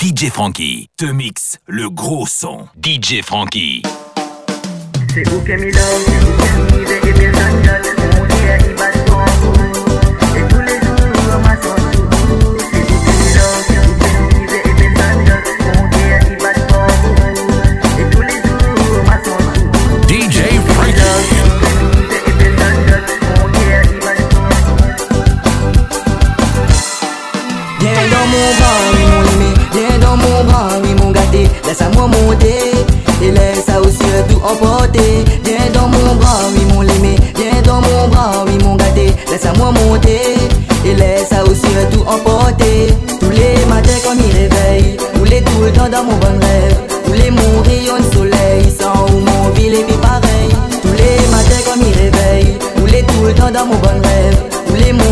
DJ Frankie te mixe le gros son. DJ Frankie. Laisse-moi monter et laisse à aussi tout emporter. Viens dans mon bras, oui mon aimé, viens dans mon bras, oui mon gâté, laisse-moi monter et laisse à aussi tout emporter. Tous les matins quand il réveille, tous les tout le temps dans mon bon rêve, tous les mon rayon de soleil, sans où mon ville est plus pareil. Tous les matins quand il réveille, tous les tout le temps dans mon bon rêve, tous les mon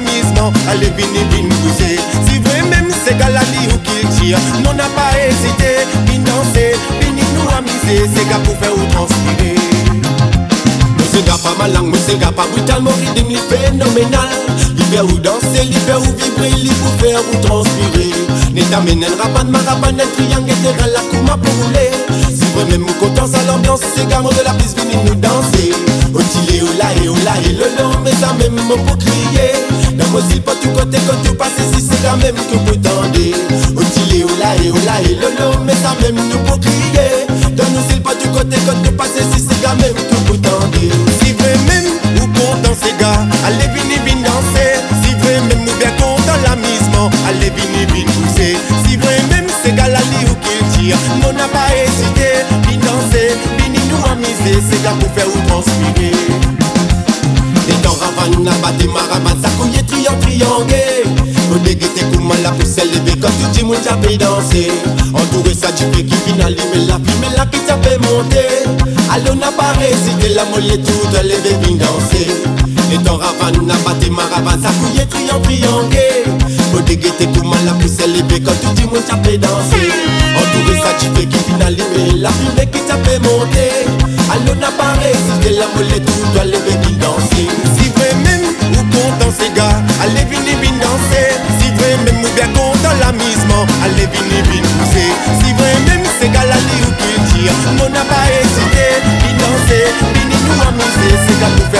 content l'amusement, allez venez venez bouger. Si ces gars là dit ou tirent, non n'a pas hésité, venez danser, venez nous amuser. Ces gars pour faire ou transpirer. Monsieur gars pas malin, monsieur gars pas brutal, mon rythme il phénoménal. Il fait ou danser, il fait ou vibrer, il pour faire ou transpirer. N'état menen rapan, ma rapan, net triangle, et la kouma pour rouler. Si vrai même ou content, ça l'ambiance, ces gars de la piste, venez nous danser. Otile, ou là, et ou là, et le long, mais ça mot pour tout côté, quand tu passes ici, c'est quand même que vous tendez. Otile, ou là, et ou là, et le long, mais ça même nous pour crier. Nos îles, pas du côté, quand tu passes ici, c'est quand même que vous tendez. Si vrai même ou content, ces gars, allez, venez, venez danser. Si vrai même ou bien content l'amusement, allez, venez, venez pousser. Si vrai même ces gars li ou qu'ils tirent, on n'a pas hésité, venez danser, venez nous amuser, ces gars pour faire ou transpirer. Les temps ravane, n'a pas des marabans, ça couille triant, triangué. Au dégueté, comment la pousse élevée, quand tu dis, mon tapé danser. Entouré ça, tu fais qui finale, mais la vie, mais la qui t'a fait monter. Allô, n'a pas hésité, la molle et tout, est venue danser. Les temps ravane, n'a pas des marabans, ça couille triant, triangué. Au dégueté, comment la pousse élevée, quand tu dis, mon tapé danser. Entouré ça, tu fais qui finale, mais la vie, mais qui t'a fait monter. Allô, n'a pas hésité, la molle et tout, elle Si même ces gars là li ou qu'ils tirent, on n'a pas hésité, venez danser, venez nous amuser, ces gars pour faire. ou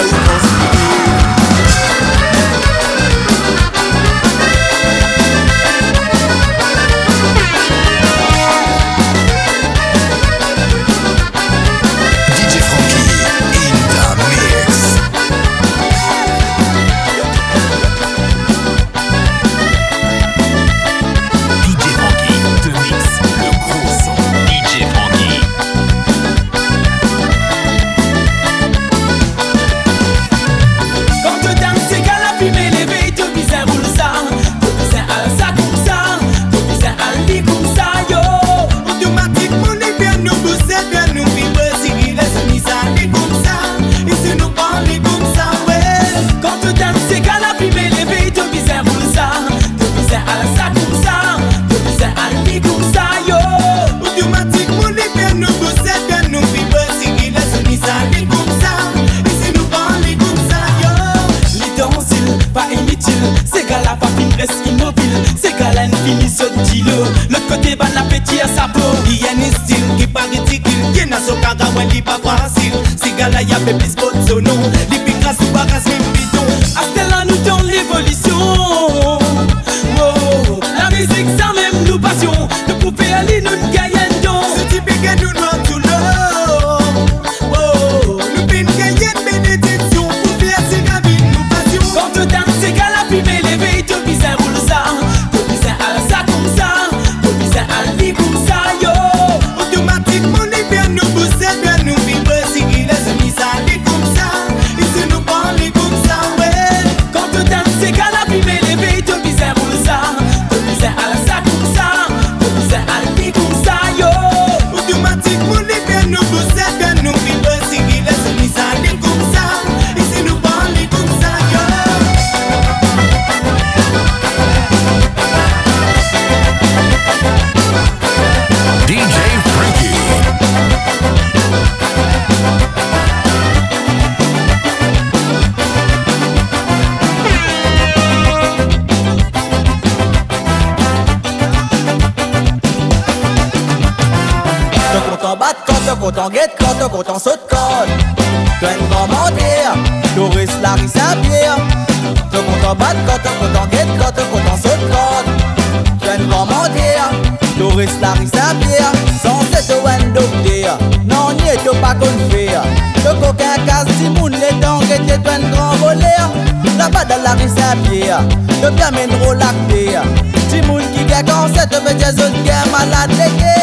pye ya Yo temen ro lakte ya Ti moun ki gen konse te pe jezon gen malade leke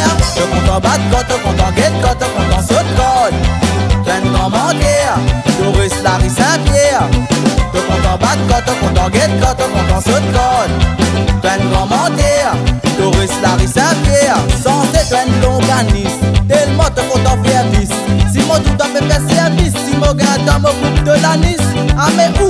ya Yo kontan bat kot, yo kontan get kot, yo kontan sot Doris Larry Saint-Pierre. Yo kontan bat kot, yo kontan get kot, yo kontan sot kot Ten Doris Larry Saint-Pierre. San se ten longanis Telman te kontan fievis Si moun toutan pepe servis Si moun gen tan mou koup de lanis Ame ou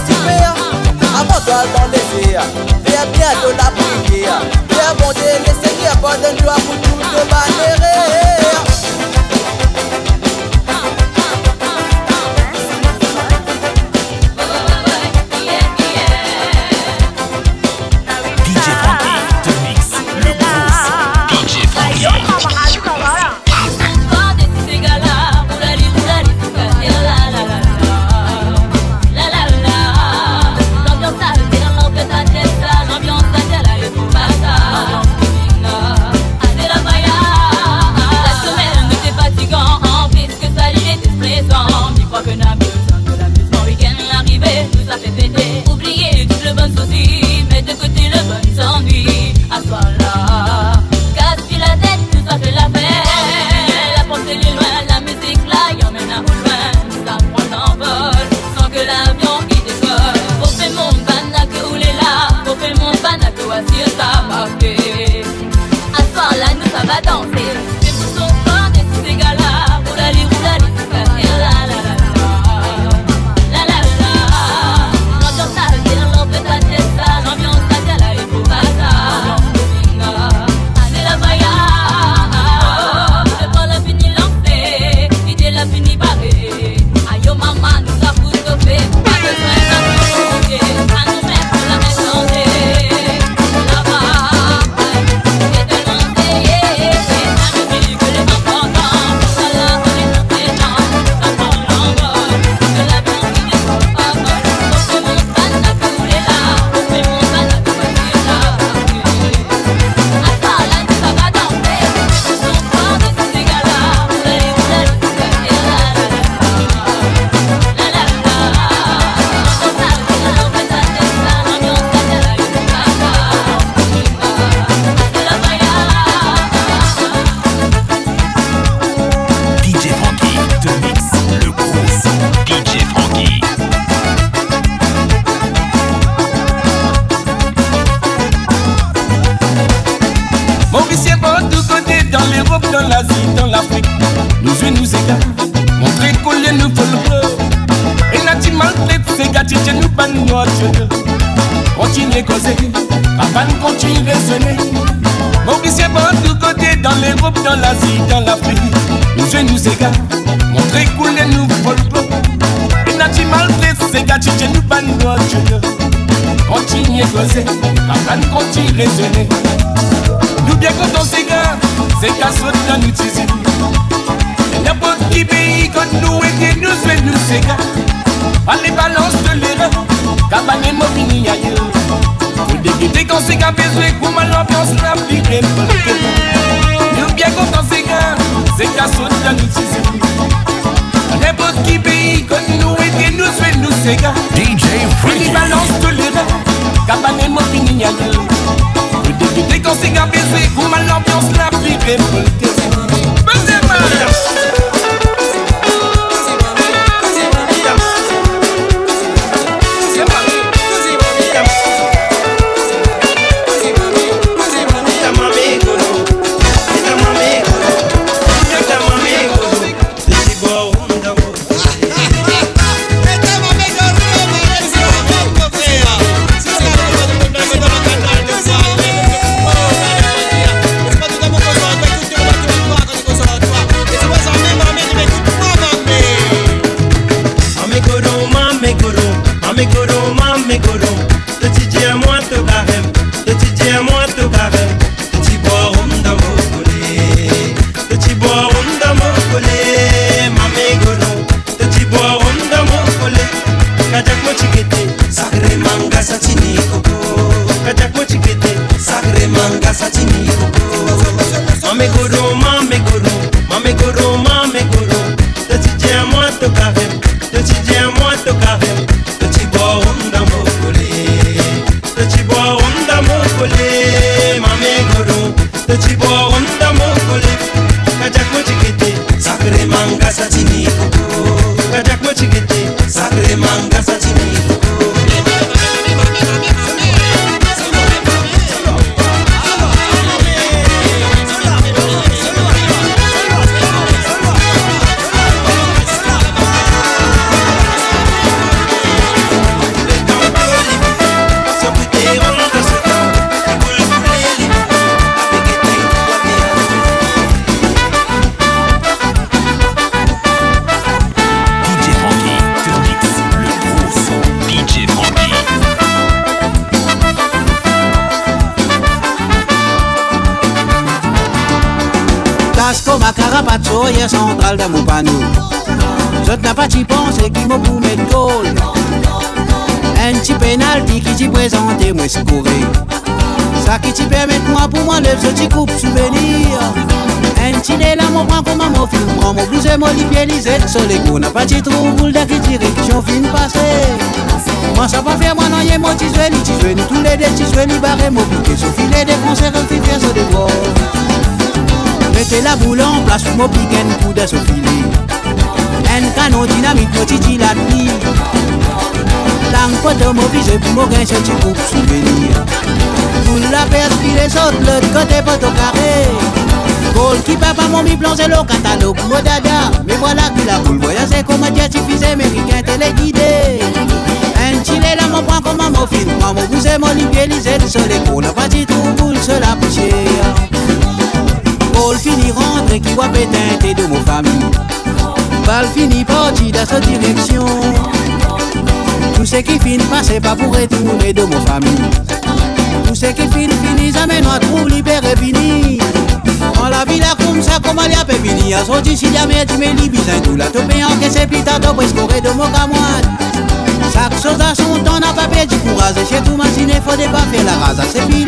toi dans les airs. Viens bien bientôt la prière. Viens, mon Dieu, le Seigneur, pardonne-toi pour tout. l'Europe, dans l'Asie, dans l'Afrique, nos yeux nous égarent. Montrer collier nous follow. Et n'a dit maltraite, c'est gâté, je nous pas notre Continuez causer, cabane continue raisonner. Mauricien par tous côtés, dans l'Europe, dans l'Asie, dans l'Afrique, nos yeux nous égarent. Montrer couler nous follow. Et n'a dit maltraite, c'est gâté, je nous pas notre Continuez causer, cabane continue raisonner. Nous bien quand on s'égare c'est qu'à sauter dans l'utiliser. N'importe qui pays quand nous et nous fait nous ségar. Allez balance de l'erreur, cabane mobini ailleurs. Faut déguider quand c'est qu'à besoin, pour mal l'ambiance la plus révoltée. Nous bien quand on s'égare, c'est qu'à sauter dans l'utiliser. N'importe qui pays quand nous et nous fait nous ségar. DJ Allez Frankie. balance de l'erreur, cabane mobini ailleurs. Faut déguider quand c'est qu'à besoin, pour mal l'ambiance la plus révoltée. Faisez. Pas t'y trouve boule d'air qui direction fin mon piqué sur filet des concerts un petit sur des bords Mettez la boule en place pour mon piquer un coup de ce filet Un canon dynamite mon titi la nuit Lang pote mon gain ce petit coupe souvenir Boule la perte autres l'autre côté pote au carré Goal qui papa mon mi plan c'est le catalogue mon dada. Mais voilà que la boule voyage comme un jet diffusé américain téléguidé. Un chilé là mon point comme mon film Moi mon bousé mon lipier lisé le soleil Pour la partie tout boule se la poussière Paul fini rentre qui voit péteinter de mon famille. Balle fini parti dans cette direction. Tout ce qui finit pas c'est pas pour retourner de mon famille. Tout ce qui finit finit mène à trouve libéré fini On la vie là comme ça comme elle a pas fini A sorti si jamais tu Te en c'est pita de presque de chaque chose à son temps n'a pas perdu courage Et chez tout machine faut pas faire la C'est feeling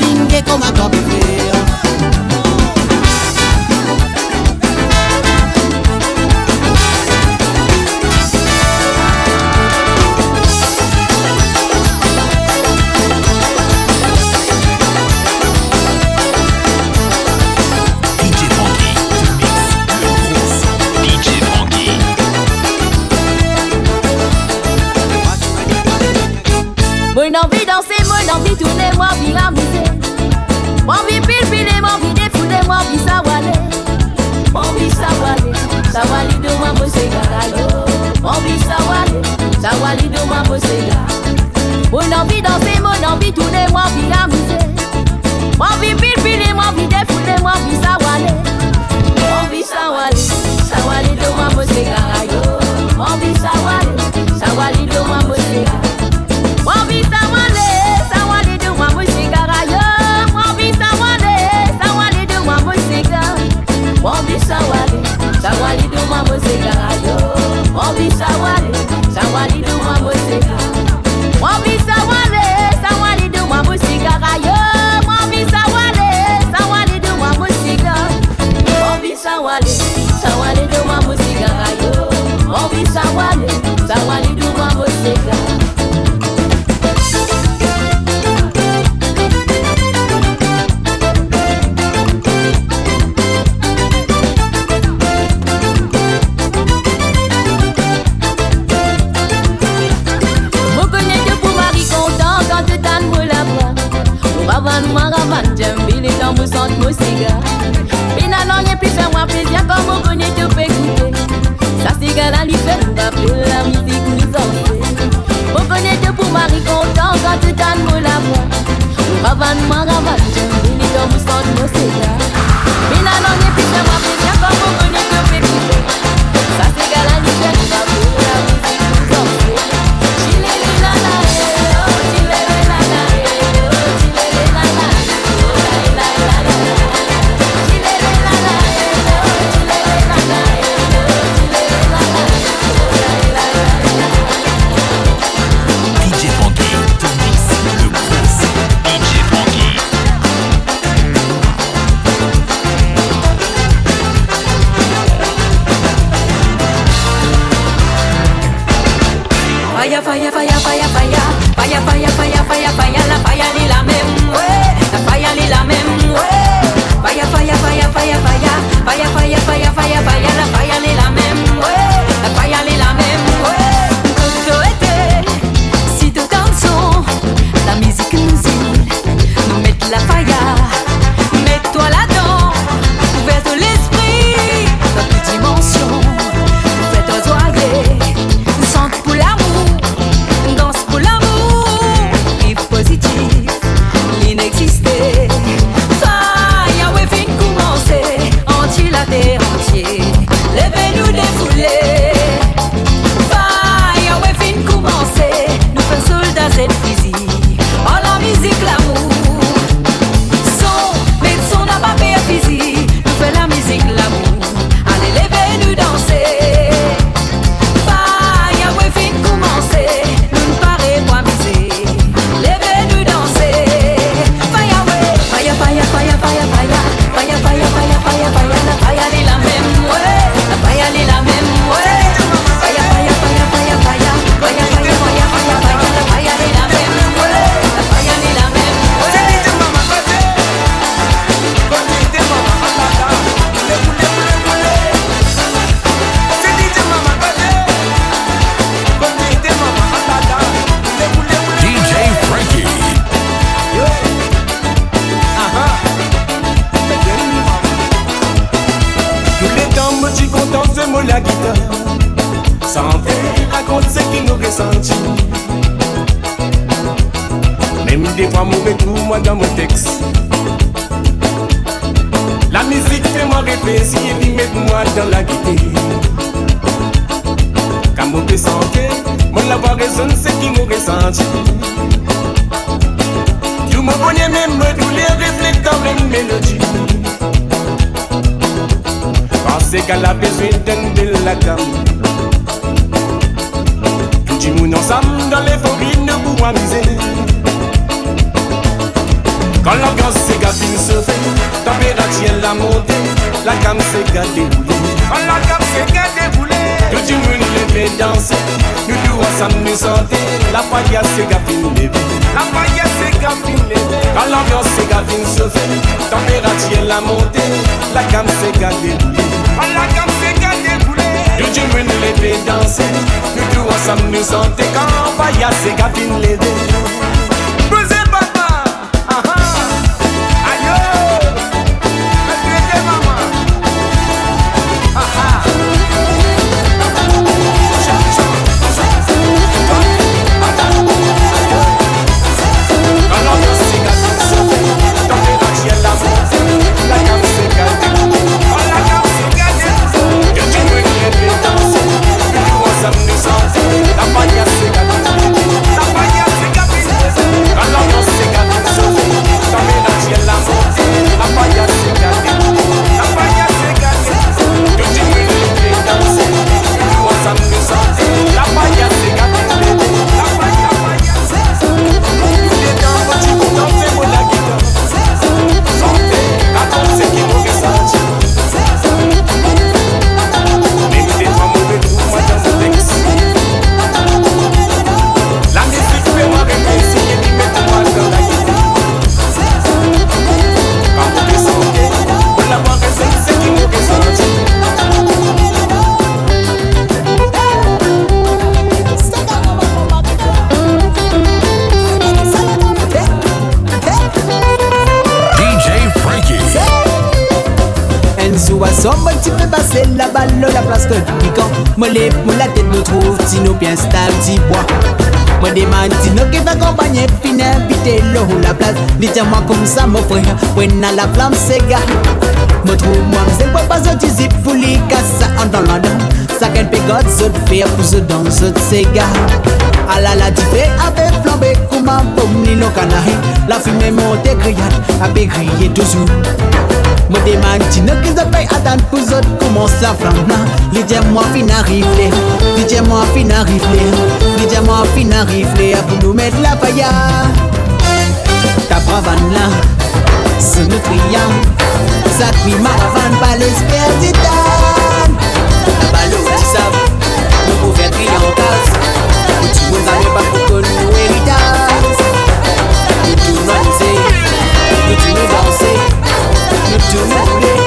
J'ai mis des voix mauvais tout moi dans mon texte. La musique fait moi rêver Si elle dit mette-moi dans la guitare. Quand mon peut sentir Mon la voix résonne c'est qui me ressenti Tu me connais même douleur Reflète dans la mélodies. Pensez qu'elle a besoin d'un de la gamme. Tout du monde ensemble dans l'euphorie ne vous amuser quand l'ambiance s'est gâtée, se fait, température la montée, la gamme s'est gâtée, boulée. Quand la gamme s'est gâtée, boulée, tout le monde levait danser, nous deux ensemble nous santé, la paillette s'est gâtée, levée. La paillette s'est gâtée, levée. Quand l'ambiance s'est gâtée, se fait, température la montée, la gamme s'est gâtée, boulée. Quand la gamme s'est gâtée, boulée, tout le monde levait danser, nous deux ensemble nous santé, quand la paillette s'est gâtée, levée. Peu passer la balle, la place que du piquant. Moi les la tête nous trouve, si nous bien stable, si bois. Moi des mantino qui va accompagner, fin inviter l'eau la place. Dites-moi comme ça, mon frère, à la flamme, c'est gars. Moi trouve moi, c'est pas pas petit zip pour les casses en dans London. Ça qu'elle God, zot faire pour ce dans ce cigare. Ah là là, tu fais avec flambé comme un pomme, au canari. La fumée monte grillade, avec grillé toujours. Moi des mantino qui se paye attendre pour zot commence la flamme là. Dites-moi fin arrive, dites-moi fin arrive, dites-moi fin arrive, pour nous mettre la paille. Ta bravane là, c'est criant. Ça crie maravane, pas l'espère. La balle au petit sable, nous pouvons crier en nous avais pas pour que nous héritage. Nous tout nous nous tout nous danser, nous tout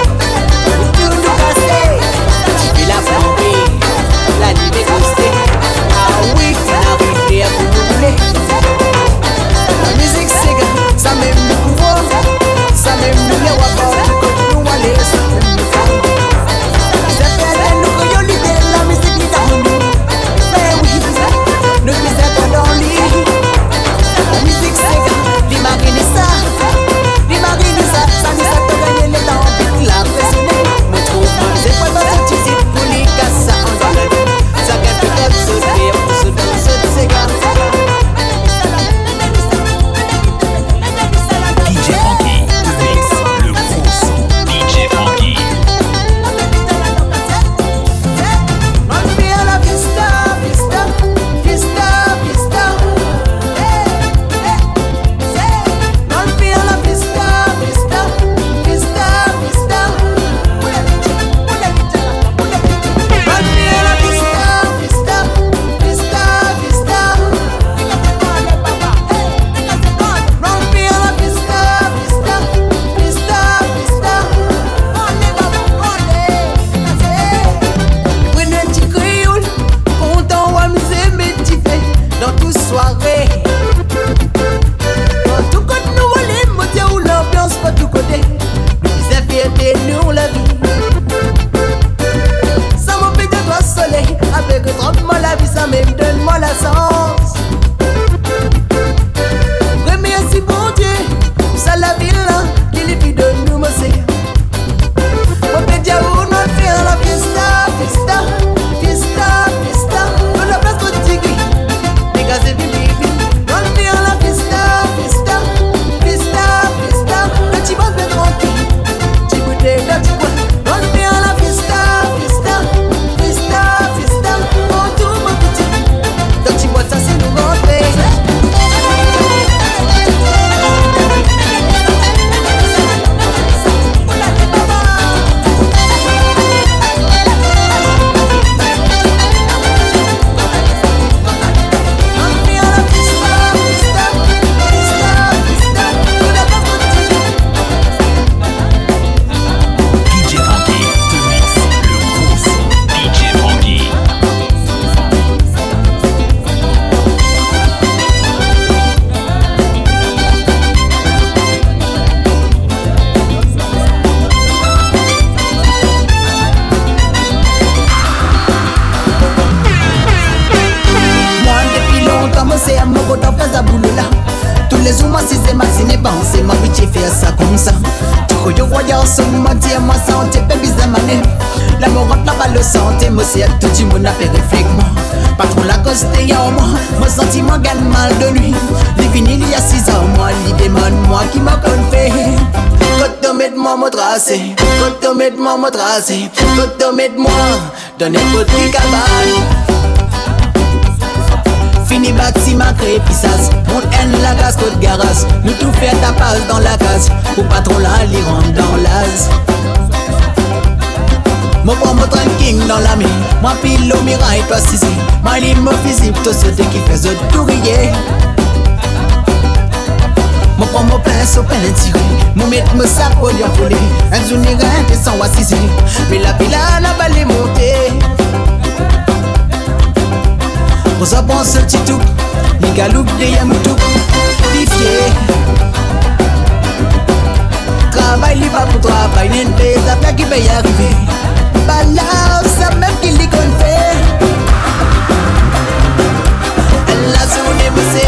cabane. Fini bâtiment crépissas Mon haine la gaz côte garage Nous tout faire ta passe dans la case. Pour pas trop la li dans l'as. Moi prends mon tranking dans la main Moi pile au mirail toi si c'est Moi lit mon physique Tout ce qui fait ce touriller Moi prends mon pince au pain tiré Moi mettre mon sac au lion volé Un jour n'y rien descend ou assisé Mais la pile à la balle est montée On s'en pense un petit tout Les galoups de yam tout Pifié travail, il va pour travail, n'est des affaires qui peut y arriver. Bah là, ça même qu'il dit qu'on fait. Elle a son émoussé.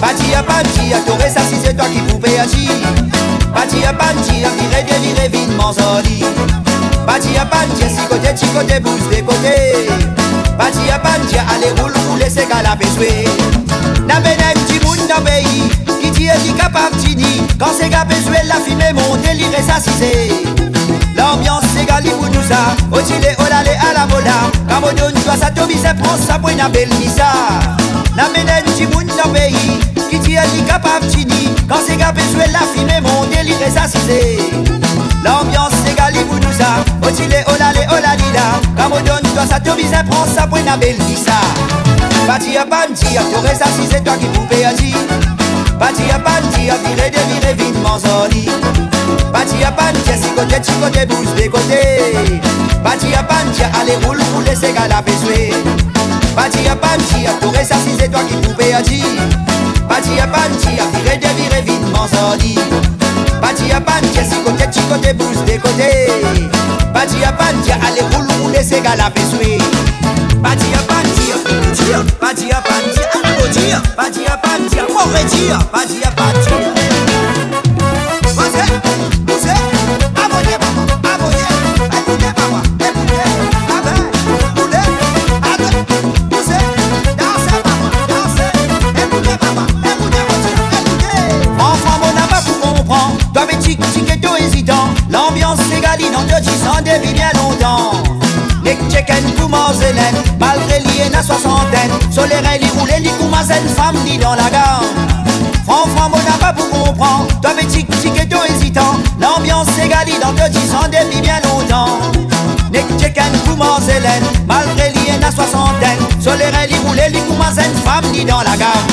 Batia Bandia, Torre ça si c'est toi qui pouvais agir. Batia Bandia, viré de viré vite Manzoli. Batia Bandia, si côté tu côté bouge des côtés. Batia Bandia, allez boule boule c'est gala jouer. Na benen ti moun nan peyi Ki ti e li kapap ti ni Kan se ga bezwe la fime monte li resasise L'ambiance se gali pou nou sa Otile olale ala mola Kamodon jwa sa tobi se pran sa pwen na bel misa Na menen ti moun nan peyi Ki ti e li kapap ti ni Kan se la fime monte li resasise L'ambiance se gali pou nou sa Otile olale olalila Kamodon jwa sa tobi se pran sa pwen na bel misa Batia Bandia, t'aurais ça si c'est toi qui pouvais agir. Batia Bandia, viré de viré vite Manzoli. Batia Bandia, si côté si côté bouge des côtés. Batia Bandia, allez roule roule c'est gars la. Batia Bandia, t'aurais ça si c'est toi qui pouvais agir. Batia Bandia, viré de viré vite Manzoli. Batia Bandia, si côté si côté bouge des côtés. Batia Bandia, allez roule roule c'est gars la pésuée. Badia Bandia, dia, badia Bandia, oh dia, badia Bandia, morre dia, badia Bandia. Você, Soleil li roule li koumazen Femme ni dans la gare. Fran Fran mon pas pour comprendre. Toi mais tic tic et toi hésitant. L'ambiance s'égalie dans te disant depuis bien longtemps. Les chicken pour Zelen Malgré lié na soixantaine. Soleil li roule li koumazen Femme ni dans la gare.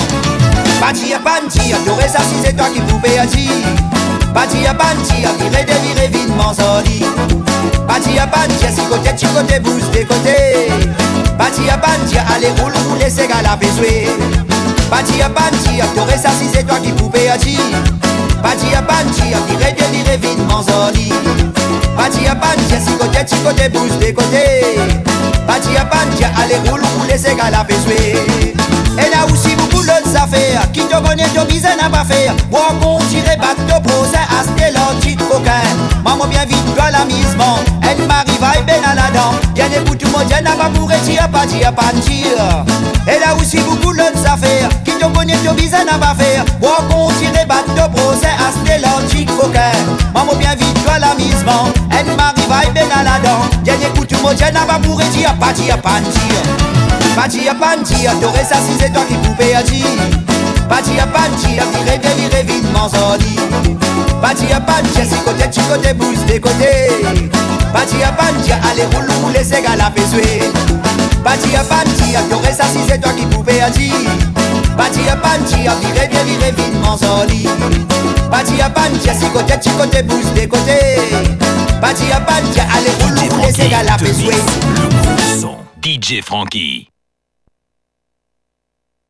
Batia Bantia, t'aurais ça si c'est toi qui pouvais agir Batia Bantia, viré de viré vite Manzoli Batia Bantia, si côté tu côté bouge des côtés Batia Bantia, allez roule roule c'est gars la pésuée Batia Bantia, t'aurais ça si c'est toi qui pouvais agir. Batia Bantia, viré de viré vite Manzoli Batia Bantia, si côté tu côté bouge des côtés Batia Bantia, allez roule roule c'est gars la Et là aussi beaucoup d'autres affaires Qui te connaît, te bise n'a pas fait. Moi qu'on tirait bac de procès à ce Maman bien vite à à la dent Bien écoute tout mon Dieu n'a pas pour dire pas dire pas dire. Et là aussi beaucoup d'autres affaires Qui te connaît, te bise n'a pas fait. Moi qu'on tirait bac de procès à ce l'antique coquin. Maman bien vite toi Elle m'arrive ben à la dent. Bien écoute tout mon Dieu n'a pas pour dire. Pas dire pas dire t'aurais ça si c'est toi qui pouvais agir Batia Bandia, viré de viré vite Manzoli Batia Bandia, si côté tu côté bouge des Batia Bandia, allez roule c'est gars la Batia Bandia, t'aurais ça si c'est toi qui pouvais agir Batia Bandia, viré de viré vite Manzoli Batia Bandia, si côté tu côté bouge des côtés. Batia Bandia, allez c'est Frankie gars la son. DJ Frankie.